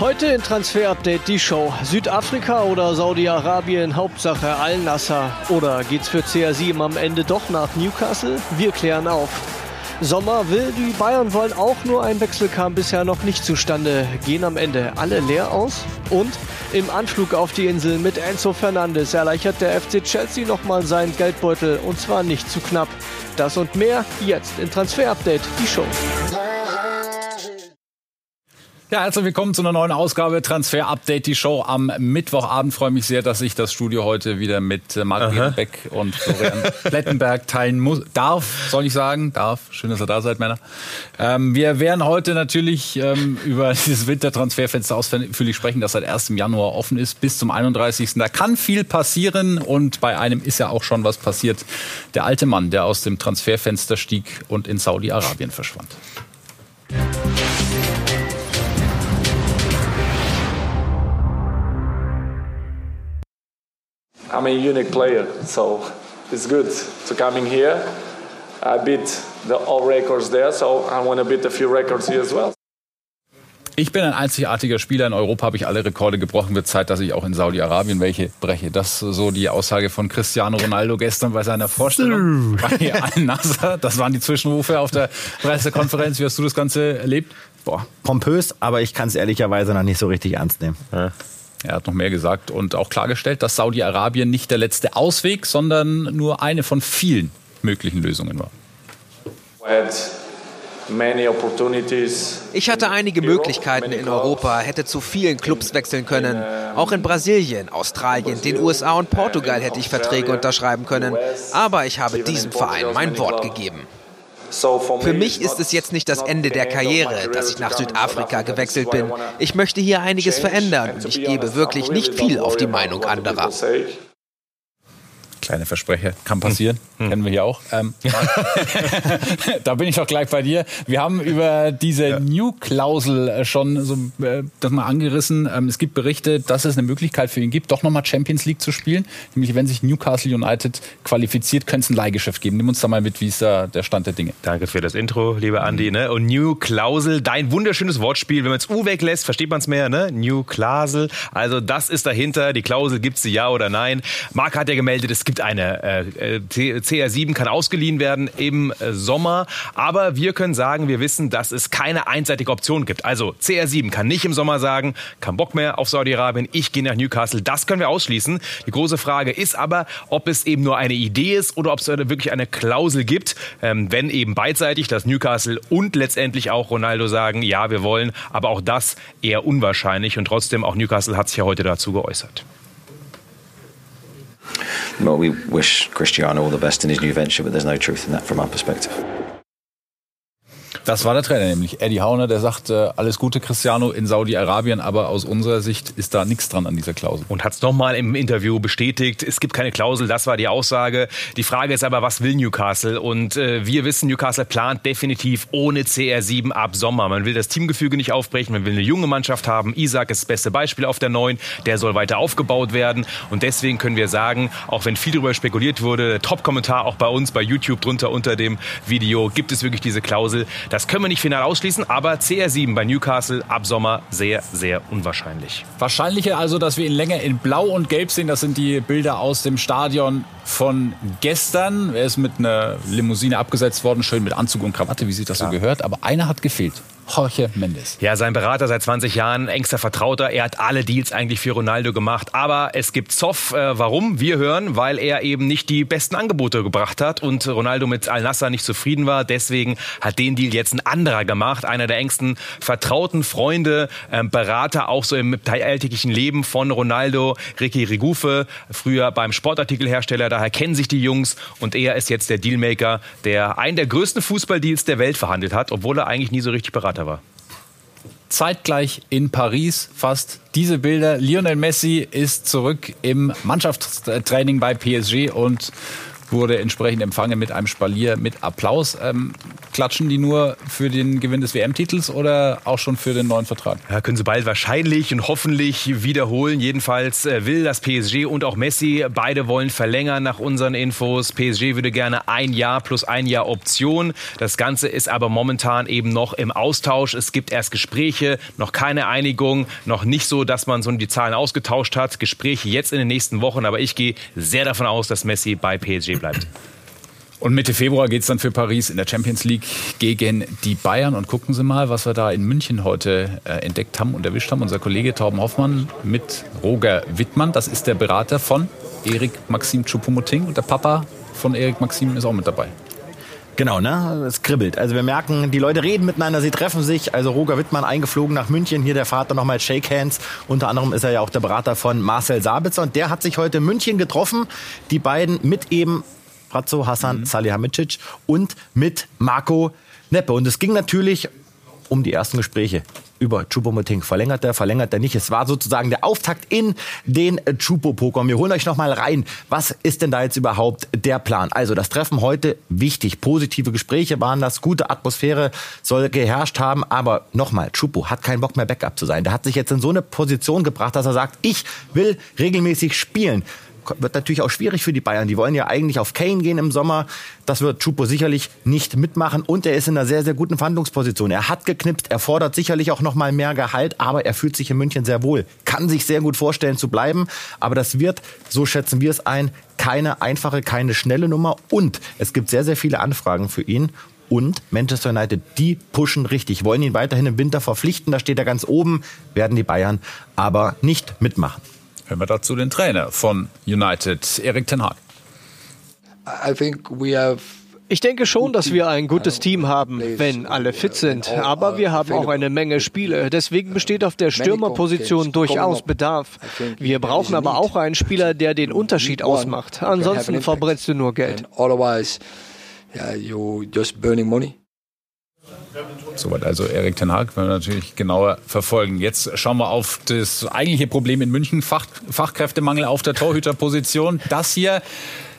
Heute in Transfer Update die Show. Südafrika oder Saudi-Arabien, Hauptsache Al-Nasser. Oder geht's für CR7 am Ende doch nach Newcastle? Wir klären auf. Sommer will, die Bayern wollen auch nur ein Wechsel kam bisher noch nicht zustande. Gehen am Ende alle leer aus? Und im Anflug auf die Insel mit Enzo Fernandes erleichtert der FC Chelsea nochmal seinen Geldbeutel und zwar nicht zu knapp. Das und mehr jetzt in Transfer Update, die Show. Ja, herzlich willkommen zu einer neuen Ausgabe Transfer Update, die Show am Mittwochabend. Freue mich sehr, dass ich das Studio heute wieder mit äh, Marc Beck und Florian Plettenberg teilen muss. Darf, soll ich sagen? Darf. Schön, dass ihr da seid, Männer. Ähm, wir werden heute natürlich ähm, über dieses Wintertransferfenster ausführlich sprechen, das seit 1. Januar offen ist bis zum 31. Da kann viel passieren und bei einem ist ja auch schon was passiert. Der alte Mann, der aus dem Transferfenster stieg und in Saudi-Arabien verschwand. I'm a unique player, so it's good to coming here. I beat the all records there, so I want to beat a few records here as well. Ich bin ein einzigartiger Spieler. In Europa habe ich alle Rekorde gebrochen. Wird Zeit, dass ich auch in Saudi-Arabien welche breche. Das ist so die Aussage von Cristiano Ronaldo gestern bei seiner Vorstellung bei Al-Nasser. Das waren die Zwischenrufe auf der Pressekonferenz. Wie hast du das Ganze erlebt? Boah, pompös, aber ich kann es ehrlicherweise noch nicht so richtig ernst nehmen. Ja. Er hat noch mehr gesagt und auch klargestellt, dass Saudi-Arabien nicht der letzte Ausweg, sondern nur eine von vielen möglichen Lösungen war. Ich hatte einige Möglichkeiten in Europa, hätte zu vielen Clubs wechseln können. Auch in Brasilien, Australien, den USA und Portugal hätte ich Verträge unterschreiben können. Aber ich habe diesem Verein mein Wort gegeben. Für mich ist es jetzt nicht das Ende der Karriere, dass ich nach Südafrika gewechselt bin. Ich möchte hier einiges verändern. Und ich gebe wirklich nicht viel auf die Meinung anderer kleine Versprecher, kann passieren, hm. kennen wir hier auch. Ähm, da bin ich doch gleich bei dir. Wir haben über diese ja. New-Klausel äh, schon so äh, das mal angerissen. Ähm, es gibt Berichte, dass es eine Möglichkeit für ihn gibt, doch nochmal Champions League zu spielen. Nämlich, wenn sich Newcastle United qualifiziert, könnte es ein Leihgeschäft geben. Nimm uns da mal mit, wie ist da der Stand der Dinge? Danke für das Intro, lieber Andi. Ne? Und New-Klausel, dein wunderschönes Wortspiel. Wenn man es U weglässt, versteht man es mehr. Ne? New-Klausel. Also das ist dahinter. Die Klausel gibt es ja oder nein. Marc hat ja gemeldet, es gibt eine. Äh, CR7 kann ausgeliehen werden im äh, Sommer, aber wir können sagen, wir wissen, dass es keine einseitige Option gibt. Also CR7 kann nicht im Sommer sagen, kein Bock mehr auf Saudi-Arabien, ich gehe nach Newcastle. Das können wir ausschließen. Die große Frage ist aber, ob es eben nur eine Idee ist oder ob es wirklich eine Klausel gibt, ähm, wenn eben beidseitig, dass Newcastle und letztendlich auch Ronaldo sagen, ja, wir wollen, aber auch das eher unwahrscheinlich und trotzdem auch Newcastle hat sich ja heute dazu geäußert. Well, we wish Cristiano all the best in his new venture, but there's no truth in that from our perspective. Das war der Trainer nämlich, Eddie Hauner, der sagt, äh, alles Gute Cristiano in Saudi-Arabien, aber aus unserer Sicht ist da nichts dran an dieser Klausel. Und hat es nochmal im Interview bestätigt, es gibt keine Klausel, das war die Aussage. Die Frage ist aber, was will Newcastle? Und äh, wir wissen, Newcastle plant definitiv ohne CR7 ab Sommer. Man will das Teamgefüge nicht aufbrechen, man will eine junge Mannschaft haben. Isaac ist das beste Beispiel auf der Neuen, der soll weiter aufgebaut werden. Und deswegen können wir sagen, auch wenn viel darüber spekuliert wurde, Top-Kommentar auch bei uns bei YouTube drunter unter dem Video, gibt es wirklich diese Klausel, das können wir nicht final ausschließen, aber CR7 bei Newcastle ab Sommer sehr, sehr unwahrscheinlich. Wahrscheinlicher also, dass wir ihn länger in Blau und Gelb sehen. Das sind die Bilder aus dem Stadion von gestern. Er ist mit einer Limousine abgesetzt worden, schön mit Anzug und Krawatte, wie sich das ja. so gehört. Aber einer hat gefehlt. Jorge Mendes. Ja, sein Berater seit 20 Jahren, engster Vertrauter. Er hat alle Deals eigentlich für Ronaldo gemacht. Aber es gibt Zoff. Äh, warum? Wir hören, weil er eben nicht die besten Angebote gebracht hat und Ronaldo mit Al-Nassr nicht zufrieden war. Deswegen hat den Deal jetzt ein anderer gemacht. Einer der engsten vertrauten Freunde, äh, Berater auch so im alltäglichen Leben von Ronaldo, Ricky Rigufe, früher beim Sportartikelhersteller. Daher kennen sich die Jungs und er ist jetzt der Dealmaker, der einen der größten Fußballdeals der Welt verhandelt hat, obwohl er eigentlich nie so richtig Berater Vater war. Zeitgleich in Paris fast diese Bilder. Lionel Messi ist zurück im Mannschaftstraining bei PSG und wurde entsprechend empfangen mit einem Spalier, mit Applaus. Ähm, klatschen die nur für den Gewinn des WM-Titels oder auch schon für den neuen Vertrag? Ja, können sie bald wahrscheinlich und hoffentlich wiederholen. Jedenfalls äh, will das PSG und auch Messi, beide wollen verlängern nach unseren Infos. PSG würde gerne ein Jahr plus ein Jahr Option. Das Ganze ist aber momentan eben noch im Austausch. Es gibt erst Gespräche, noch keine Einigung, noch nicht so, dass man so die Zahlen ausgetauscht hat. Gespräche jetzt in den nächsten Wochen, aber ich gehe sehr davon aus, dass Messi bei PSG bleibt. Und Mitte Februar geht es dann für Paris in der Champions League gegen die Bayern. Und gucken Sie mal, was wir da in München heute äh, entdeckt haben und erwischt haben. Unser Kollege Torben Hoffmann mit Roger Wittmann. Das ist der Berater von Erik Maxim Choupo-Moting. Und der Papa von Erik Maxim ist auch mit dabei. Genau, ne? Es kribbelt. Also wir merken, die Leute reden miteinander, sie treffen sich. Also Roger Wittmann eingeflogen nach München, hier der Vater nochmal Shake Hands. Unter anderem ist er ja auch der Berater von Marcel Sabitzer und der hat sich heute in München getroffen. Die beiden mit eben Razzo Hassan mhm. Salihamidzic und mit Marco Neppe. Und es ging natürlich um die ersten Gespräche über Chupomoting. Verlängert er, verlängert er nicht. Es war sozusagen der Auftakt in den Chupo-Poker. Wir holen euch noch mal rein. Was ist denn da jetzt überhaupt der Plan? Also das Treffen heute wichtig. Positive Gespräche waren das. Gute Atmosphäre soll geherrscht haben. Aber nochmal, Chupo hat keinen Bock mehr Backup zu sein. Der hat sich jetzt in so eine Position gebracht, dass er sagt, ich will regelmäßig spielen wird natürlich auch schwierig für die Bayern. Die wollen ja eigentlich auf Kane gehen im Sommer. Das wird Chupo sicherlich nicht mitmachen. Und er ist in einer sehr, sehr guten Verhandlungsposition. Er hat geknipst, er fordert sicherlich auch noch mal mehr Gehalt, aber er fühlt sich in München sehr wohl. Kann sich sehr gut vorstellen zu bleiben. Aber das wird, so schätzen wir es ein, keine einfache, keine schnelle Nummer. Und es gibt sehr, sehr viele Anfragen für ihn. Und Manchester United, die pushen richtig, wollen ihn weiterhin im Winter verpflichten. Da steht er ganz oben, werden die Bayern aber nicht mitmachen. Hören wir dazu den Trainer von United, Erik Ten Hag. Ich denke schon, dass wir ein gutes Team haben, wenn alle fit sind. Aber wir haben auch eine Menge Spiele. Deswegen besteht auf der Stürmerposition durchaus Bedarf. Wir brauchen aber auch einen Spieler, der den Unterschied ausmacht. Ansonsten verbrennst du nur Geld. Soweit also Erik Ten Hag, werden wir natürlich genauer verfolgen. Jetzt schauen wir auf das eigentliche Problem in München, Fach, Fachkräftemangel auf der Torhüterposition. Das hier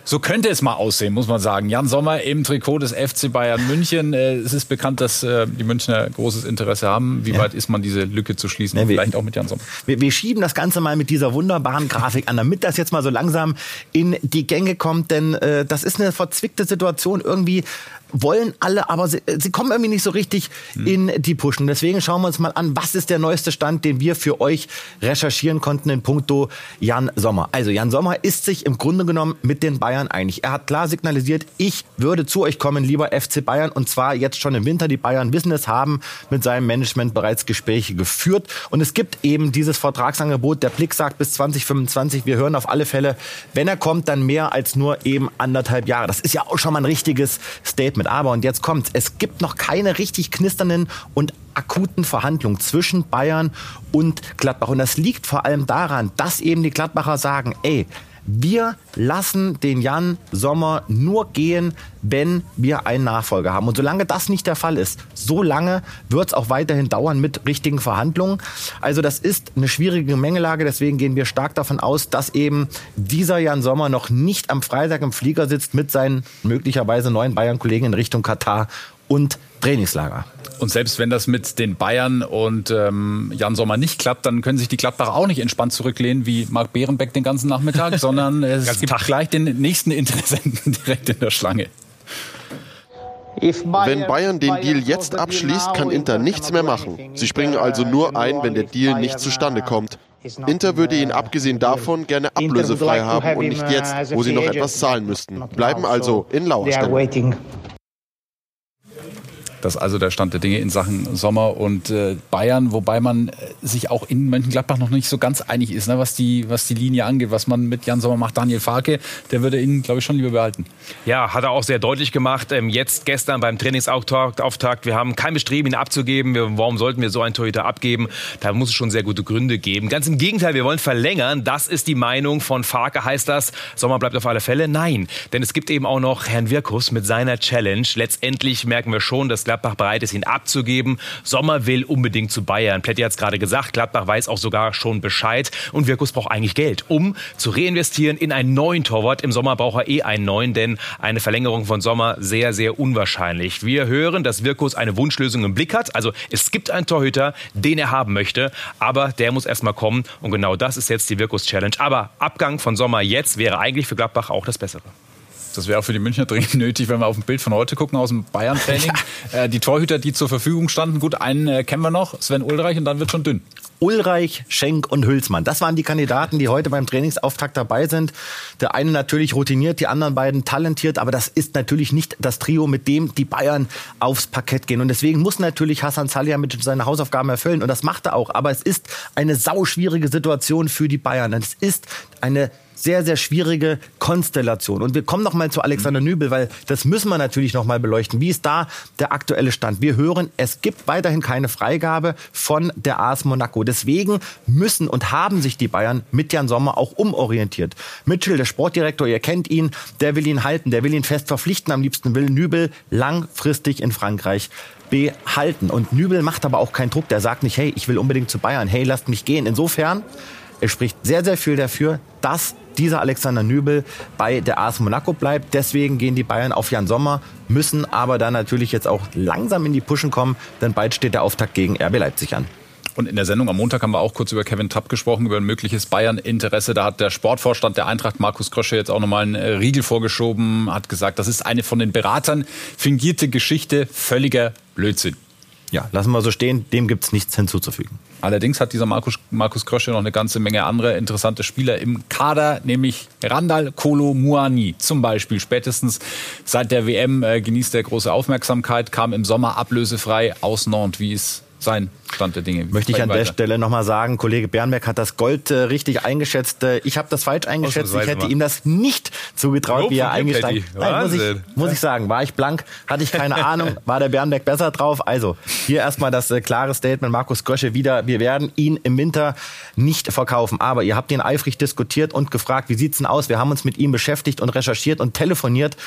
so könnte es mal aussehen, muss man sagen. Jan Sommer im Trikot des FC Bayern München. Äh, es ist bekannt, dass äh, die Münchner großes Interesse haben. Wie ja. weit ist man, diese Lücke zu schließen? Ja, wir, vielleicht auch mit Jan Sommer. Wir, wir, schieben das Ganze mal mit dieser wunderbaren Grafik an, damit das jetzt mal so langsam in die Gänge kommt. Denn äh, das ist eine verzwickte Situation. Irgendwie wollen alle, aber sie, sie kommen irgendwie nicht so richtig hm. in die Pushen. Deswegen schauen wir uns mal an, was ist der neueste Stand, den wir für euch recherchieren konnten in puncto Jan Sommer. Also Jan Sommer ist sich im Grunde genommen mit den Bayern einig. Er hat klar signalisiert, ich würde zu euch kommen, lieber FC Bayern, und zwar jetzt schon im Winter. Die Bayern wissen es, haben mit seinem Management bereits Gespräche geführt. Und es gibt eben dieses Vertragsangebot. Der Blick sagt bis 2025. Wir hören auf alle Fälle, wenn er kommt, dann mehr als nur eben anderthalb Jahre. Das ist ja auch schon mal ein richtiges Statement mit Aber. Und jetzt kommt's. Es gibt noch keine richtig knisternden und akuten Verhandlungen zwischen Bayern und Gladbach. Und das liegt vor allem daran, dass eben die Gladbacher sagen, ey, wir lassen den Jan Sommer nur gehen, wenn wir einen Nachfolger haben. Und solange das nicht der Fall ist, so lange wird es auch weiterhin dauern mit richtigen Verhandlungen. Also das ist eine schwierige Mengelage. Deswegen gehen wir stark davon aus, dass eben dieser Jan Sommer noch nicht am Freitag im Flieger sitzt mit seinen möglicherweise neuen Bayern-Kollegen in Richtung Katar und Trainingslager. Und selbst wenn das mit den Bayern und ähm, Jan Sommer nicht klappt, dann können sich die Gladbacher auch nicht entspannt zurücklehnen wie Marc Behrenbeck den ganzen Nachmittag, sondern es gibt Tag. gleich den nächsten Interessenten direkt in der Schlange. Wenn Bayern den Deal jetzt abschließt, kann Inter nichts mehr machen. Sie springen also nur ein, wenn der Deal nicht zustande kommt. Inter würde ihn abgesehen davon gerne ablösefrei haben und nicht jetzt, wo sie noch etwas zahlen müssten. Bleiben also in Lauerstellung. Das ist also der Stand der Dinge in Sachen Sommer und äh, Bayern, wobei man äh, sich auch in Mönchengladbach noch nicht so ganz einig ist, ne, was, die, was die Linie angeht, was man mit Jan Sommer macht. Daniel Farke, der würde ihn, glaube ich, schon lieber behalten. Ja, hat er auch sehr deutlich gemacht. Ähm, jetzt gestern beim Trainingsauftakt, wir haben kein Bestreben, ihn abzugeben. Wir, warum sollten wir so einen Torhüter abgeben? Da muss es schon sehr gute Gründe geben. Ganz im Gegenteil, wir wollen verlängern. Das ist die Meinung von Farke. Heißt das, Sommer bleibt auf alle Fälle? Nein, denn es gibt eben auch noch Herrn Wirkus mit seiner Challenge. Letztendlich merken wir schon, dass Gladbach bereit ist, ihn abzugeben. Sommer will unbedingt zu Bayern. Pletti hat es gerade gesagt, Gladbach weiß auch sogar schon Bescheid. Und Wirkus braucht eigentlich Geld, um zu reinvestieren in einen neuen Torwart. Im Sommer braucht er eh einen neuen, denn eine Verlängerung von Sommer sehr, sehr unwahrscheinlich. Wir hören, dass Wirkus eine Wunschlösung im Blick hat. Also es gibt einen Torhüter, den er haben möchte, aber der muss erstmal kommen. Und genau das ist jetzt die Wirkus-Challenge. Aber Abgang von Sommer jetzt wäre eigentlich für Gladbach auch das Bessere. Das wäre auch für die Münchner dringend nötig, wenn wir auf ein Bild von heute gucken aus dem Bayern-Training. Ja. Äh, die Torhüter, die zur Verfügung standen, gut, einen äh, kennen wir noch, Sven Ulreich, und dann wird schon dünn. Ulreich, Schenk und Hülsmann. Das waren die Kandidaten, die heute beim Trainingsauftakt dabei sind. Der eine natürlich routiniert, die anderen beiden talentiert, aber das ist natürlich nicht das Trio, mit dem die Bayern aufs Parkett gehen. Und deswegen muss natürlich Hassan mit seine Hausaufgaben erfüllen. Und das macht er auch. Aber es ist eine sauschwierige Situation für die Bayern. Es ist eine sehr, sehr schwierige Konstellation. Und wir kommen noch mal zu Alexander Nübel, weil das müssen wir natürlich noch mal beleuchten. Wie ist da der aktuelle Stand? Wir hören, es gibt weiterhin keine Freigabe von der AS Monaco. Deswegen müssen und haben sich die Bayern mit Jan Sommer auch umorientiert. Mitchell, der Sportdirektor, ihr kennt ihn, der will ihn halten, der will ihn fest verpflichten. Am liebsten will Nübel langfristig in Frankreich behalten. Und Nübel macht aber auch keinen Druck. Der sagt nicht, hey, ich will unbedingt zu Bayern. Hey, lasst mich gehen. Insofern, es spricht sehr, sehr viel dafür, dass dieser Alexander Nübel bei der AS Monaco bleibt. Deswegen gehen die Bayern auf Jan Sommer, müssen aber dann natürlich jetzt auch langsam in die Puschen kommen, denn bald steht der Auftakt gegen RB Leipzig an. Und in der Sendung am Montag haben wir auch kurz über Kevin Tapp gesprochen, über ein mögliches Bayern-Interesse. Da hat der Sportvorstand der Eintracht, Markus Krösche, jetzt auch nochmal einen äh, Riegel vorgeschoben, hat gesagt, das ist eine von den Beratern fingierte Geschichte, völliger Blödsinn. Ja, lassen wir so stehen, dem gibt es nichts hinzuzufügen. Allerdings hat dieser Markus, Markus Krösche noch eine ganze Menge andere interessante Spieler im Kader, nämlich Randall Kolo Muani zum Beispiel. Spätestens seit der WM äh, genießt er große Aufmerksamkeit, kam im Sommer ablösefrei aus Nantes. Wie ist sein Stand der Dinge. Möchte ich an weiter. der Stelle nochmal sagen, Kollege Bernberg hat das Gold äh, richtig eingeschätzt. Äh, ich habe das falsch eingeschätzt. Ich hätte ihm das nicht zugetraut, Lob wie er eingestiegen ist. Muss ich, muss ich sagen, war ich blank, hatte ich keine Ahnung, war der Bernberg besser drauf. Also hier erstmal das äh, klare Statement, Markus Grösche wieder, wir werden ihn im Winter nicht verkaufen. Aber ihr habt ihn eifrig diskutiert und gefragt, wie sieht's denn aus? Wir haben uns mit ihm beschäftigt und recherchiert und telefoniert.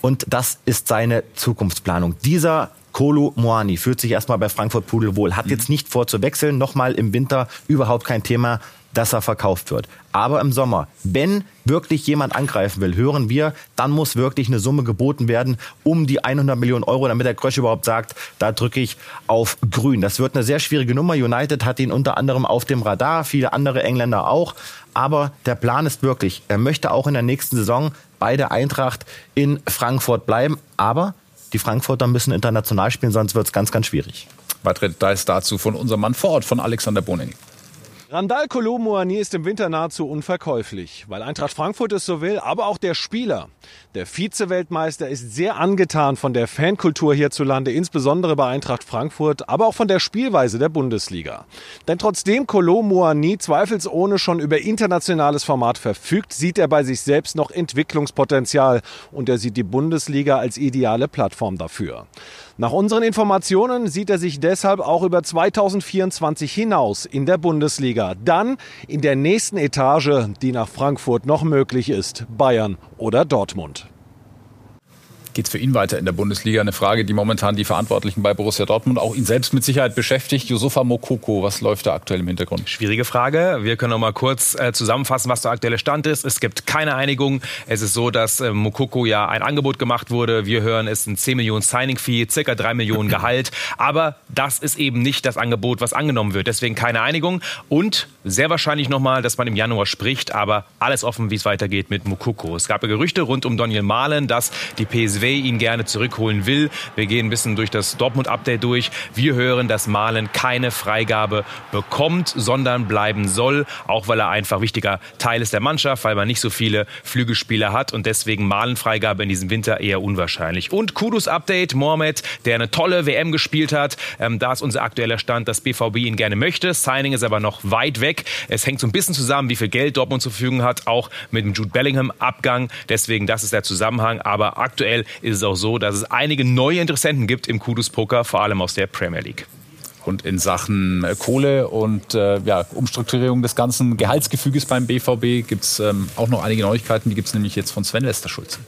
Und das ist seine Zukunftsplanung. Dieser Kolo Moani fühlt sich erstmal bei Frankfurt Pudel wohl, hat jetzt nicht vor zu wechseln, nochmal im Winter überhaupt kein Thema, dass er verkauft wird. Aber im Sommer, wenn wirklich jemand angreifen will, hören wir, dann muss wirklich eine Summe geboten werden um die 100 Millionen Euro, damit der Krösch überhaupt sagt, da drücke ich auf grün. Das wird eine sehr schwierige Nummer. United hat ihn unter anderem auf dem Radar, viele andere Engländer auch. Aber der Plan ist wirklich, er möchte auch in der nächsten Saison bei der Eintracht in Frankfurt bleiben. Aber die Frankfurter müssen international spielen, sonst wird es ganz, ganz schwierig. Weitere Details dazu von unserem Mann vor Ort, von Alexander Boning. Randall Kolomoani ist im Winter nahezu unverkäuflich, weil Eintracht Frankfurt es so will, aber auch der Spieler. Der Vize-Weltmeister ist sehr angetan von der Fankultur hierzulande, insbesondere bei Eintracht Frankfurt, aber auch von der Spielweise der Bundesliga. Denn trotzdem Kolomoani zweifelsohne schon über internationales Format verfügt, sieht er bei sich selbst noch Entwicklungspotenzial und er sieht die Bundesliga als ideale Plattform dafür. Nach unseren Informationen sieht er sich deshalb auch über 2024 hinaus in der Bundesliga. Dann in der nächsten Etage, die nach Frankfurt noch möglich ist, Bayern oder Dortmund geht es für ihn weiter in der Bundesliga? Eine Frage, die momentan die Verantwortlichen bei Borussia Dortmund auch ihn selbst mit Sicherheit beschäftigt. Josefa Mokoko, was läuft da aktuell im Hintergrund? Schwierige Frage. Wir können noch mal kurz äh, zusammenfassen, was der aktuelle Stand ist. Es gibt keine Einigung. Es ist so, dass äh, Mokoko ja ein Angebot gemacht wurde. Wir hören, es sind 10 Millionen Signing-Fee, circa 3 Millionen Gehalt. Aber das ist eben nicht das Angebot, was angenommen wird. Deswegen keine Einigung. Und sehr wahrscheinlich noch mal, dass man im Januar spricht. Aber alles offen, wie es weitergeht mit Mokoko. Es gab ja Gerüchte rund um Daniel Mahlen, dass die PSW ihn gerne zurückholen will. Wir gehen ein bisschen durch das Dortmund-Update durch. Wir hören, dass Malen keine Freigabe bekommt, sondern bleiben soll, auch weil er einfach wichtiger Teil ist der Mannschaft, weil man nicht so viele Flügelspieler hat und deswegen Malen-Freigabe in diesem Winter eher unwahrscheinlich. Und Kudus-Update, Mohamed, der eine tolle WM gespielt hat. Ähm, da ist unser aktueller Stand, dass BVB ihn gerne möchte. Signing ist aber noch weit weg. Es hängt so ein bisschen zusammen, wie viel Geld Dortmund zur Verfügung hat, auch mit dem Jude Bellingham-Abgang. Deswegen, das ist der Zusammenhang. Aber aktuell ist es auch so, dass es einige neue Interessenten gibt im Kudus Poker, vor allem aus der Premier League. Und in Sachen äh, Kohle und äh, ja, Umstrukturierung des ganzen Gehaltsgefüges beim BVB gibt es ähm, auch noch einige Neuigkeiten. Die gibt es nämlich jetzt von Sven Westerschulze.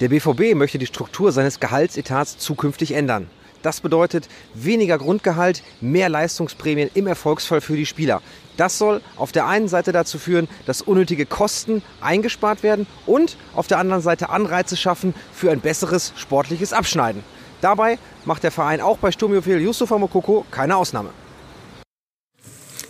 Der BVB möchte die Struktur seines Gehaltsetats zukünftig ändern. Das bedeutet weniger Grundgehalt, mehr Leistungsprämien im Erfolgsfall für die Spieler. Das soll auf der einen Seite dazu führen, dass unnötige Kosten eingespart werden und auf der anderen Seite Anreize schaffen für ein besseres sportliches Abschneiden. Dabei macht der Verein auch bei Sturmjofil Yusufa Mokoko keine Ausnahme.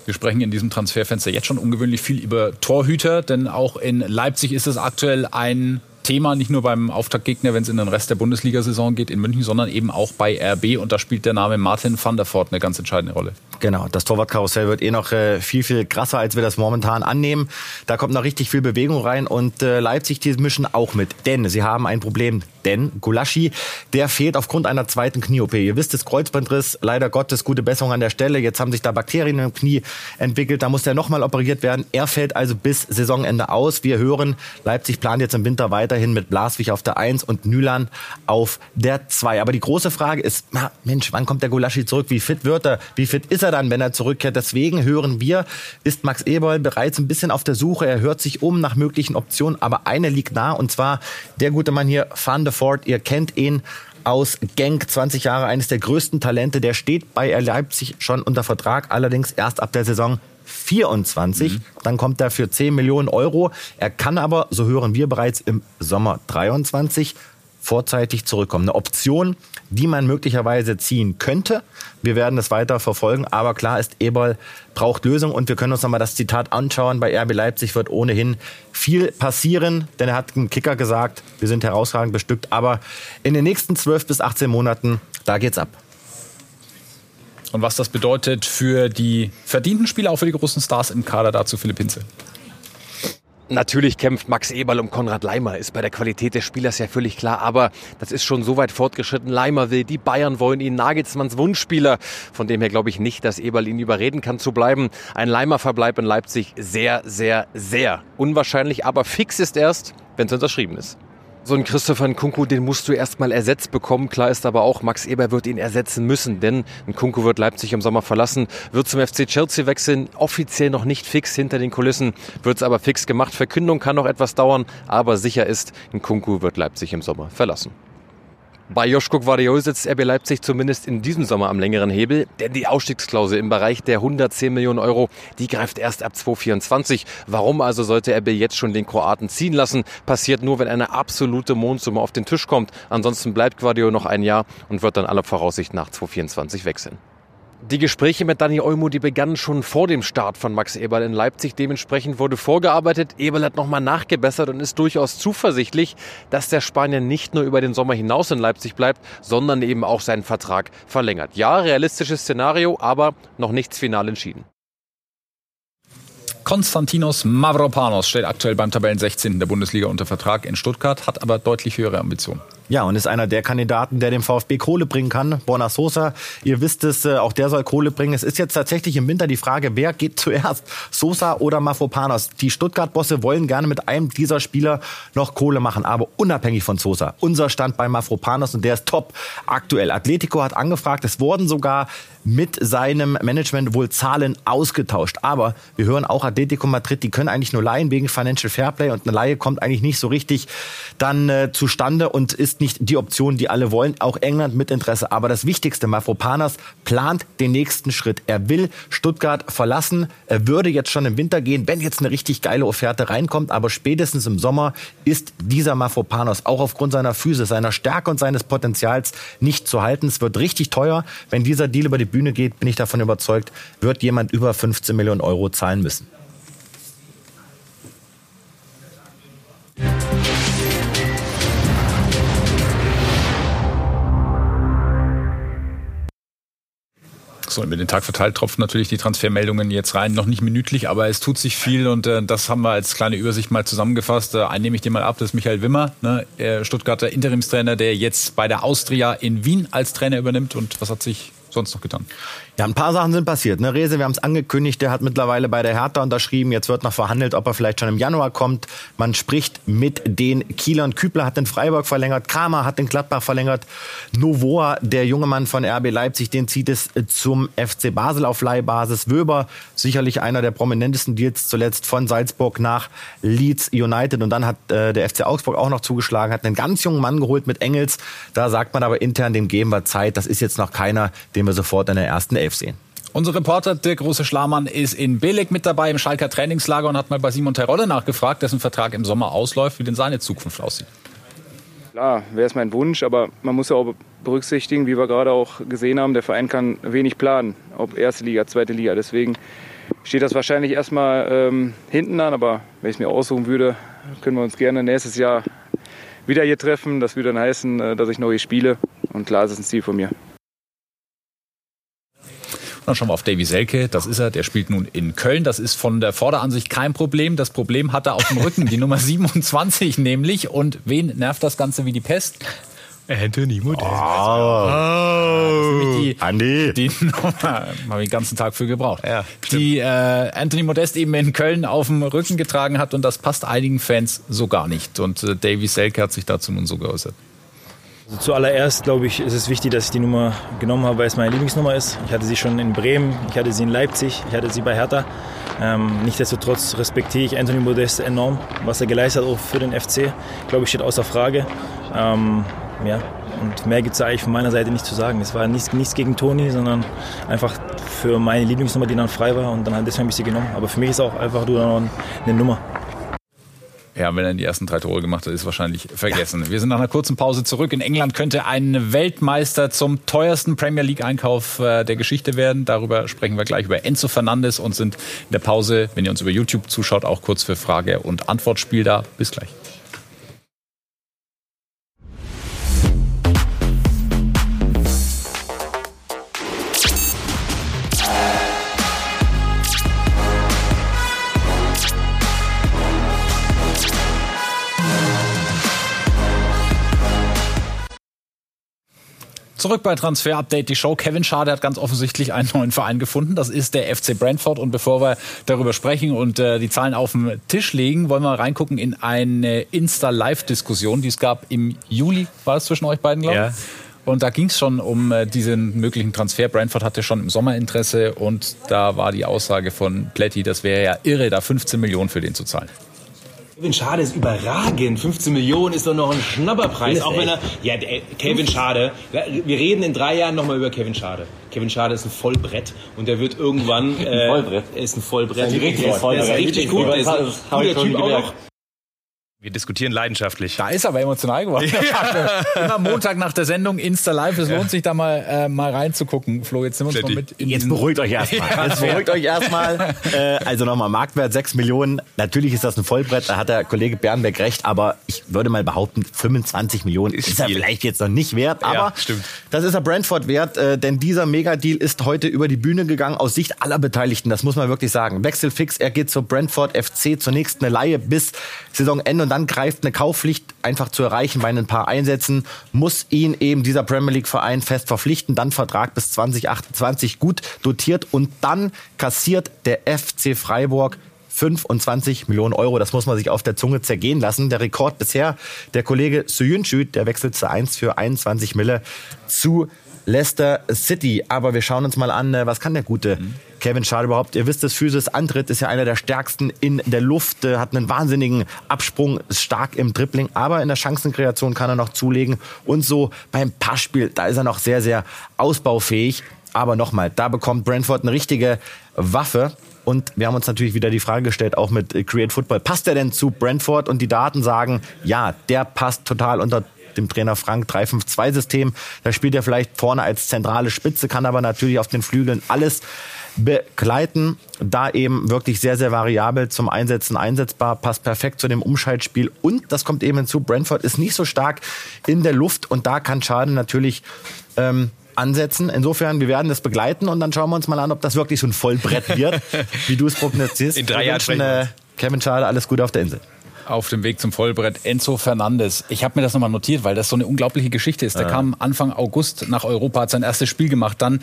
Wir sprechen in diesem Transferfenster jetzt schon ungewöhnlich viel über Torhüter, denn auch in Leipzig ist es aktuell ein Thema, nicht nur beim Auftaktgegner, wenn es in den Rest der Bundesliga-Saison geht in München, sondern eben auch bei RB. Und da spielt der Name Martin van der Voort eine ganz entscheidende Rolle. Genau, das Torwartkarussell wird eh noch äh, viel, viel krasser, als wir das momentan annehmen. Da kommt noch richtig viel Bewegung rein und äh, Leipzig, die mischen auch mit. Denn sie haben ein Problem. Denn Gulaschi, der fehlt aufgrund einer zweiten Knie-OP. Ihr wisst, das Kreuzbandriss, leider Gottes, gute Besserung an der Stelle. Jetzt haben sich da Bakterien im Knie entwickelt. Da muss der nochmal operiert werden. Er fällt also bis Saisonende aus. Wir hören, Leipzig plant jetzt im Winter weiterhin mit Blaswig auf der 1 und Nülan auf der 2. Aber die große Frage ist, na, Mensch, wann kommt der Gulaschi zurück? Wie fit wird er? Wie fit ist er dann, wenn er zurückkehrt? Deswegen hören wir, ist Max Eberl bereits ein bisschen auf der Suche. Er hört sich um nach möglichen Optionen, aber eine liegt nah und zwar der gute Mann hier, Van de Ford. Ihr kennt ihn aus Genk, 20 Jahre, eines der größten Talente. Der steht bei Leipzig schon unter Vertrag, allerdings erst ab der Saison 24. Mhm. Dann kommt er für 10 Millionen Euro. Er kann aber, so hören wir bereits im Sommer 23, vorzeitig zurückkommen. Eine Option, die man möglicherweise ziehen könnte. Wir werden es weiter verfolgen, aber klar ist, Eberl braucht Lösung und wir können uns nochmal das Zitat anschauen. Bei RB Leipzig wird ohnehin viel passieren, denn er hat im Kicker gesagt, wir sind herausragend bestückt, aber in den nächsten 12 bis 18 Monaten, da geht's ab. Und was das bedeutet für die verdienten Spieler, auch für die großen Stars im Kader, dazu Philipp Hinze. Natürlich kämpft Max Eberl um Konrad Leimer, ist bei der Qualität des Spielers ja völlig klar, aber das ist schon so weit fortgeschritten. Leimer will, die Bayern wollen ihn, Nagelsmanns Wunschspieler. Von dem her glaube ich nicht, dass Eberl ihn überreden kann zu bleiben. Ein Leimer-Verbleib in Leipzig sehr, sehr, sehr unwahrscheinlich, aber fix ist erst, wenn es unterschrieben ist. So ein Christopher Nkunku, den musst du erstmal ersetzt bekommen. Klar ist aber auch, Max Eber wird ihn ersetzen müssen, denn Nkunku wird Leipzig im Sommer verlassen, wird zum FC Chelsea wechseln. Offiziell noch nicht fix hinter den Kulissen, wird es aber fix gemacht. Verkündung kann noch etwas dauern, aber sicher ist, Nkunku wird Leipzig im Sommer verlassen. Bei Joschko Guardiol sitzt RB Leipzig zumindest in diesem Sommer am längeren Hebel, denn die Ausstiegsklausel im Bereich der 110 Millionen Euro, die greift erst ab 2024. Warum also sollte RB jetzt schon den Kroaten ziehen lassen? Passiert nur, wenn eine absolute Mondsumme auf den Tisch kommt. Ansonsten bleibt Guardiol noch ein Jahr und wird dann aller Voraussicht nach 2024 wechseln. Die Gespräche mit Dani Olmo, die begannen schon vor dem Start von Max Eberl in Leipzig. Dementsprechend wurde vorgearbeitet. Eberl hat nochmal nachgebessert und ist durchaus zuversichtlich, dass der Spanier nicht nur über den Sommer hinaus in Leipzig bleibt, sondern eben auch seinen Vertrag verlängert. Ja, realistisches Szenario, aber noch nichts final entschieden. Konstantinos Mavropanos steht aktuell beim Tabellen 16. der Bundesliga unter Vertrag in Stuttgart, hat aber deutlich höhere Ambitionen. Ja, und ist einer der Kandidaten, der dem VfB Kohle bringen kann. Borna Sosa, ihr wisst es, äh, auch der soll Kohle bringen. Es ist jetzt tatsächlich im Winter die Frage, wer geht zuerst, Sosa oder Mafropanos? Die Stuttgart-Bosse wollen gerne mit einem dieser Spieler noch Kohle machen, aber unabhängig von Sosa. Unser Stand bei Mafropanos und der ist top aktuell. Atletico hat angefragt, es wurden sogar mit seinem Management wohl Zahlen ausgetauscht. Aber wir hören auch Atletico Madrid, die können eigentlich nur leihen wegen Financial Fairplay und eine Leihe kommt eigentlich nicht so richtig dann äh, zustande und ist nicht die Option, die alle wollen. Auch England mit Interesse. Aber das Wichtigste, Mafropanas plant den nächsten Schritt. Er will Stuttgart verlassen. Er würde jetzt schon im Winter gehen, wenn jetzt eine richtig geile Offerte reinkommt. Aber spätestens im Sommer ist dieser Mafropanos auch aufgrund seiner Füße, seiner Stärke und seines Potenzials nicht zu halten. Es wird richtig teuer, wenn dieser Deal über die Bühne geht, bin ich davon überzeugt, wird jemand über 15 Millionen Euro zahlen müssen. So, über den Tag verteilt tropfen natürlich die Transfermeldungen jetzt rein. Noch nicht minütlich, aber es tut sich viel und äh, das haben wir als kleine Übersicht mal zusammengefasst. Äh, einen nehme ich dir mal ab, das ist Michael Wimmer, ne, Stuttgarter Interimstrainer, der jetzt bei der Austria in Wien als Trainer übernimmt. Und was hat sich sonst noch getan? Ja, ein paar Sachen sind passiert. Ne? Rese, wir haben es angekündigt, der hat mittlerweile bei der Hertha unterschrieben. Jetzt wird noch verhandelt, ob er vielleicht schon im Januar kommt. Man spricht mit den Kielern. Kübler hat den Freiburg verlängert, Kramer hat den Gladbach verlängert. Novoa, der junge Mann von RB Leipzig, den zieht es zum FC Basel auf Leihbasis. Wöber, sicherlich einer der prominentesten Deals zuletzt von Salzburg nach Leeds United. Und dann hat äh, der FC Augsburg auch noch zugeschlagen, hat einen ganz jungen Mann geholt mit Engels. Da sagt man aber intern, dem geben wir Zeit. Das ist jetzt noch keiner, den wir sofort in der ersten Elf sehen. Unser Reporter Dirk Große Schlamann ist in Belek mit dabei im Schalker Trainingslager und hat mal bei Simon Terodde nachgefragt, dessen Vertrag im Sommer ausläuft, wie denn seine Zukunft aussieht. Klar, wäre es mein Wunsch, aber man muss ja auch berücksichtigen, wie wir gerade auch gesehen haben, der Verein kann wenig planen, ob erste Liga, zweite Liga. Deswegen steht das wahrscheinlich erstmal ähm, hinten an, aber wenn ich es mir aussuchen würde, können wir uns gerne nächstes Jahr wieder hier treffen. Das würde dann heißen, äh, dass ich noch hier spiele und klar, es ist ein Ziel von mir. Dann schauen wir auf Davy Selke. Das ist er. Der spielt nun in Köln. Das ist von der Vorderansicht kein Problem. Das Problem hat er auf dem Rücken. Die Nummer 27 nämlich. Und wen nervt das Ganze wie die Pest? Anthony Modest. Oh. oh. Die, Andi. Die Nummer, habe ich den ganzen Tag für gebraucht. Ja, die äh, Anthony Modest eben in Köln auf dem Rücken getragen hat und das passt einigen Fans so gar nicht. Und äh, Davy Selke hat sich dazu nun so geäußert. Also zuallererst, glaube ich, ist es wichtig, dass ich die Nummer genommen habe, weil es meine Lieblingsnummer ist. Ich hatte sie schon in Bremen, ich hatte sie in Leipzig, ich hatte sie bei Hertha. Ähm, nichtsdestotrotz respektiere ich Anthony Modest enorm, was er geleistet hat auch für den FC. Glaube ich, steht außer Frage. Ähm, ja, und mehr gibt es eigentlich von meiner Seite nicht zu sagen. Es war nichts, nichts gegen Toni, sondern einfach für meine Lieblingsnummer, die dann frei war. Und dann deswegen habe ich sie genommen. Aber für mich ist auch einfach nur eine Nummer. Ja, wenn er die ersten drei Tore gemacht hat, ist wahrscheinlich vergessen. Ja. Wir sind nach einer kurzen Pause zurück. In England könnte ein Weltmeister zum teuersten Premier League-Einkauf äh, der Geschichte werden. Darüber sprechen wir gleich über Enzo Fernandes und sind in der Pause, wenn ihr uns über YouTube zuschaut, auch kurz für Frage- und Antwortspiel da. Bis gleich. Zurück bei Transfer Update, die Show. Kevin Schade hat ganz offensichtlich einen neuen Verein gefunden. Das ist der FC Brentford. Und bevor wir darüber sprechen und äh, die Zahlen auf den Tisch legen, wollen wir reingucken in eine Insta-Live-Diskussion, die es gab im Juli. War es zwischen euch beiden, glaube ich? Ja. Und da ging es schon um äh, diesen möglichen Transfer. Brentford hatte schon im Sommer Interesse und da war die Aussage von Plätti, das wäre ja irre, da 15 Millionen für den zu zahlen. Kevin Schade ist überragend. 15 Millionen ist doch noch ein Schnapperpreis. Auch wenn er, ja, Kevin Schade. Wir reden in drei Jahren nochmal über Kevin Schade. Kevin Schade ist ein Vollbrett und der wird irgendwann. Äh, Vollbrett. Er ist ein Vollbrett. Ist ein richtig, ist, der ist richtig gut. Der ist ein guter Typ auch noch. Wir diskutieren leidenschaftlich. Da ist aber emotional geworden. Ja. Immer Montag nach der Sendung Insta Live. Es lohnt sich da mal, äh, mal reinzugucken. Flo, jetzt nehmen wir uns mal mit. jetzt beruhigt euch erstmal. Jetzt beruhigt euch erstmal. Äh, also nochmal Marktwert 6 Millionen. Natürlich ist das ein Vollbrett. Da hat der Kollege Bernberg recht. Aber ich würde mal behaupten, 25 Millionen ist, ist er vielleicht jetzt noch nicht wert. Aber ja, stimmt. das ist er Brentford wert. Äh, denn dieser Megadeal ist heute über die Bühne gegangen aus Sicht aller Beteiligten. Das muss man wirklich sagen. Wechselfix. Er geht zur Brentford FC zunächst eine Laie bis Saisonende und dann greift eine Kaufpflicht einfach zu erreichen bei ein paar Einsätzen, muss ihn eben dieser Premier League Verein fest verpflichten, dann Vertrag bis 2028 gut dotiert und dann kassiert der FC Freiburg 25 Millionen Euro. Das muss man sich auf der Zunge zergehen lassen. Der Rekord bisher, der Kollege Suyuncu, der wechselt zu 1 für 21 Mille zu Leicester City. Aber wir schauen uns mal an, äh, was kann der gute mhm. Kevin Schade überhaupt? Ihr wisst es, Physis Antritt ist ja einer der stärksten in der Luft, äh, hat einen wahnsinnigen Absprung, ist stark im Dribbling, aber in der Chancenkreation kann er noch zulegen. Und so beim Passspiel, da ist er noch sehr, sehr ausbaufähig. Aber nochmal, da bekommt Brentford eine richtige Waffe. Und wir haben uns natürlich wieder die Frage gestellt, auch mit Create Football, passt er denn zu Brentford? Und die Daten sagen, ja, der passt total unter dem Trainer Frank 3-5-2-System. Da spielt er vielleicht vorne als zentrale Spitze, kann aber natürlich auf den Flügeln alles begleiten. Da eben wirklich sehr, sehr variabel zum Einsetzen einsetzbar, passt perfekt zu dem Umschaltspiel. Und das kommt eben hinzu, Brentford ist nicht so stark in der Luft und da kann Schaden natürlich ähm, ansetzen. Insofern, wir werden das begleiten und dann schauen wir uns mal an, ob das wirklich so ein Vollbrett wird, wie du es prognostizierst. In drei Jahren äh, Kevin Schade alles Gute auf der Insel. Auf dem Weg zum Vollbrett Enzo Fernandes. Ich habe mir das nochmal notiert, weil das so eine unglaubliche Geschichte ist. Der Ja. kam Anfang August nach Europa, hat sein erstes Spiel gemacht. Dann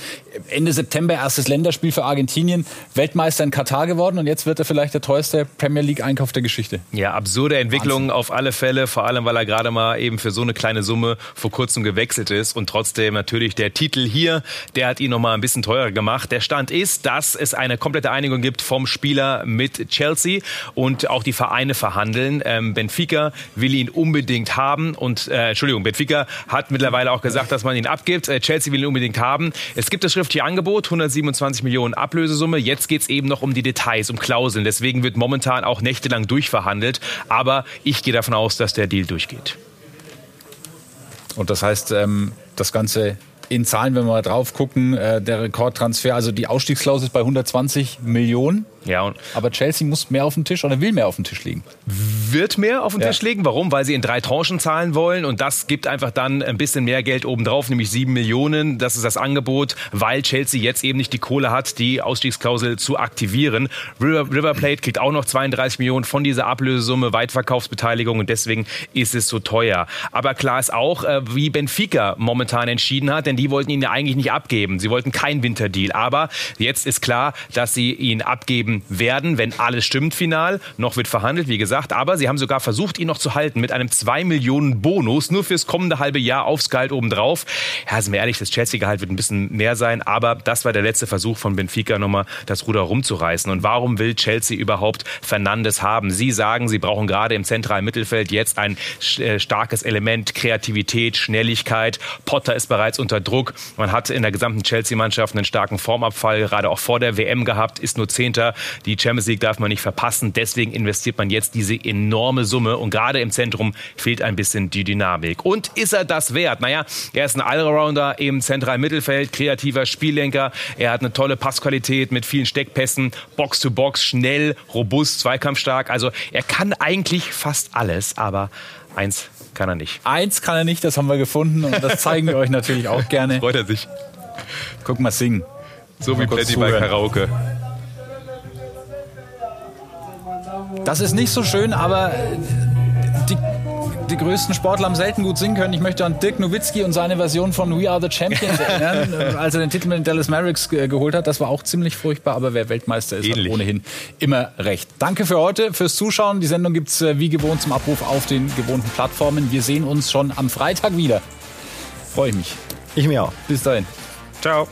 Ende September erstes Länderspiel für Argentinien. Weltmeister in Katar geworden und jetzt wird er vielleicht der teuerste Premier League Einkauf der Geschichte. Ja, absurde Entwicklung auf alle Fälle, vor allem weil er gerade mal eben für so eine kleine Summe vor kurzem gewechselt ist und trotzdem natürlich der Titel hier, der hat ihn noch mal ein bisschen teurer gemacht. Der Stand ist, dass es eine komplette Einigung gibt vom Spieler mit Chelsea und auch die Vereine verhandeln. Ähm, Benfica will ihn unbedingt haben und äh, Entschuldigung, Benfica hat mittlerweile auch gesagt, dass man ihn abgibt. Äh, Chelsea will ihn unbedingt haben. Es gibt das schriftliche Angebot, 127 Millionen Ablösesumme. Jetzt geht's eben noch um die Details, um Klauseln. Deswegen wird momentan auch nächtelang durchverhandelt. Aber ich gehe davon aus, dass der Deal durchgeht. Und das heißt, ähm, das Ganze in Zahlen, wenn wir mal drauf gucken, äh, der Rekordtransfer, also die Ausstiegsklausel ist bei 120 Millionen. Ja, Aber Chelsea muss mehr auf den Tisch oder will mehr auf den Tisch legen. wird mehr auf den Ja. Tisch legen. Warum? Weil sie in drei Tranchen zahlen wollen und das gibt einfach dann ein bisschen mehr Geld obendrauf, nämlich sieben Millionen. Das ist das Angebot, weil Chelsea jetzt eben nicht die Kohle hat, die Ausstiegsklausel zu aktivieren. River, River Plate kriegt auch noch 32 Millionen von dieser Ablösesumme, Weitverkaufsbeteiligung und deswegen ist es so teuer. Aber klar ist auch, äh, wie Benfica momentan entschieden hat, denn die wollten ihn ja eigentlich nicht abgeben. Sie wollten keinen Winterdeal. Aber jetzt ist klar, dass sie ihn abgeben werden, wenn alles stimmt final. Noch wird verhandelt, wie gesagt. Aber sie haben sogar versucht, ihn noch zu halten mit einem 2 Millionen Bonus, nur fürs kommende halbe Jahr aufs Gehalt obendrauf. Ja, sind wir ehrlich, das Chelsea-Gehalt wird ein bisschen mehr sein. Aber das war der letzte Versuch von Benfica, nochmal das Ruder rumzureißen. Und warum will Chelsea überhaupt Fernandes haben? Sie sagen, sie brauchen gerade im zentralen Mittelfeld jetzt ein äh, starkes Element, Kreativität, Schnelligkeit. Potter ist bereits unter Druck. Man hat in der gesamten Chelsea-Mannschaft einen starken Formabfall, gerade auch vor der WM gehabt, ist nur Zehnter. Die Champions League darf man nicht verpassen. Deswegen investiert man jetzt diese enorme Summe. Und gerade im Zentrum fehlt ein bisschen die Dynamik. Und ist er das wert? Naja, er ist ein Allrounder im zentralen Mittelfeld, kreativer Spiellenker. Er hat eine tolle Passqualität mit vielen Steckpässen, Box-to-Box, schnell, robust, zweikampfstark. Also er kann eigentlich fast alles, aber eins kann er nicht. Eins kann er nicht, das haben wir gefunden und das zeigen wir euch natürlich auch gerne. Freut er sich. Guck mal singen. So Mal wie Plätti bei. Karaoke. Das ist nicht so schön, aber äh, die, die größten Sportler haben selten gut singen können. Ich möchte an Dirk Nowitzki und seine Version von We Are the Champions erinnern, äh, als er den Titel mit den Dallas Mavericks geholt hat. Das war auch ziemlich furchtbar, aber wer Weltmeister ist, Ähnlich. hat ohnehin immer recht. Danke für heute, fürs Zuschauen. Die Sendung gibt's äh, wie gewohnt zum Abruf auf den gewohnten Plattformen. Wir sehen uns schon am Freitag wieder. Freue ich mich. Ich mir auch. Bis dahin. Ciao.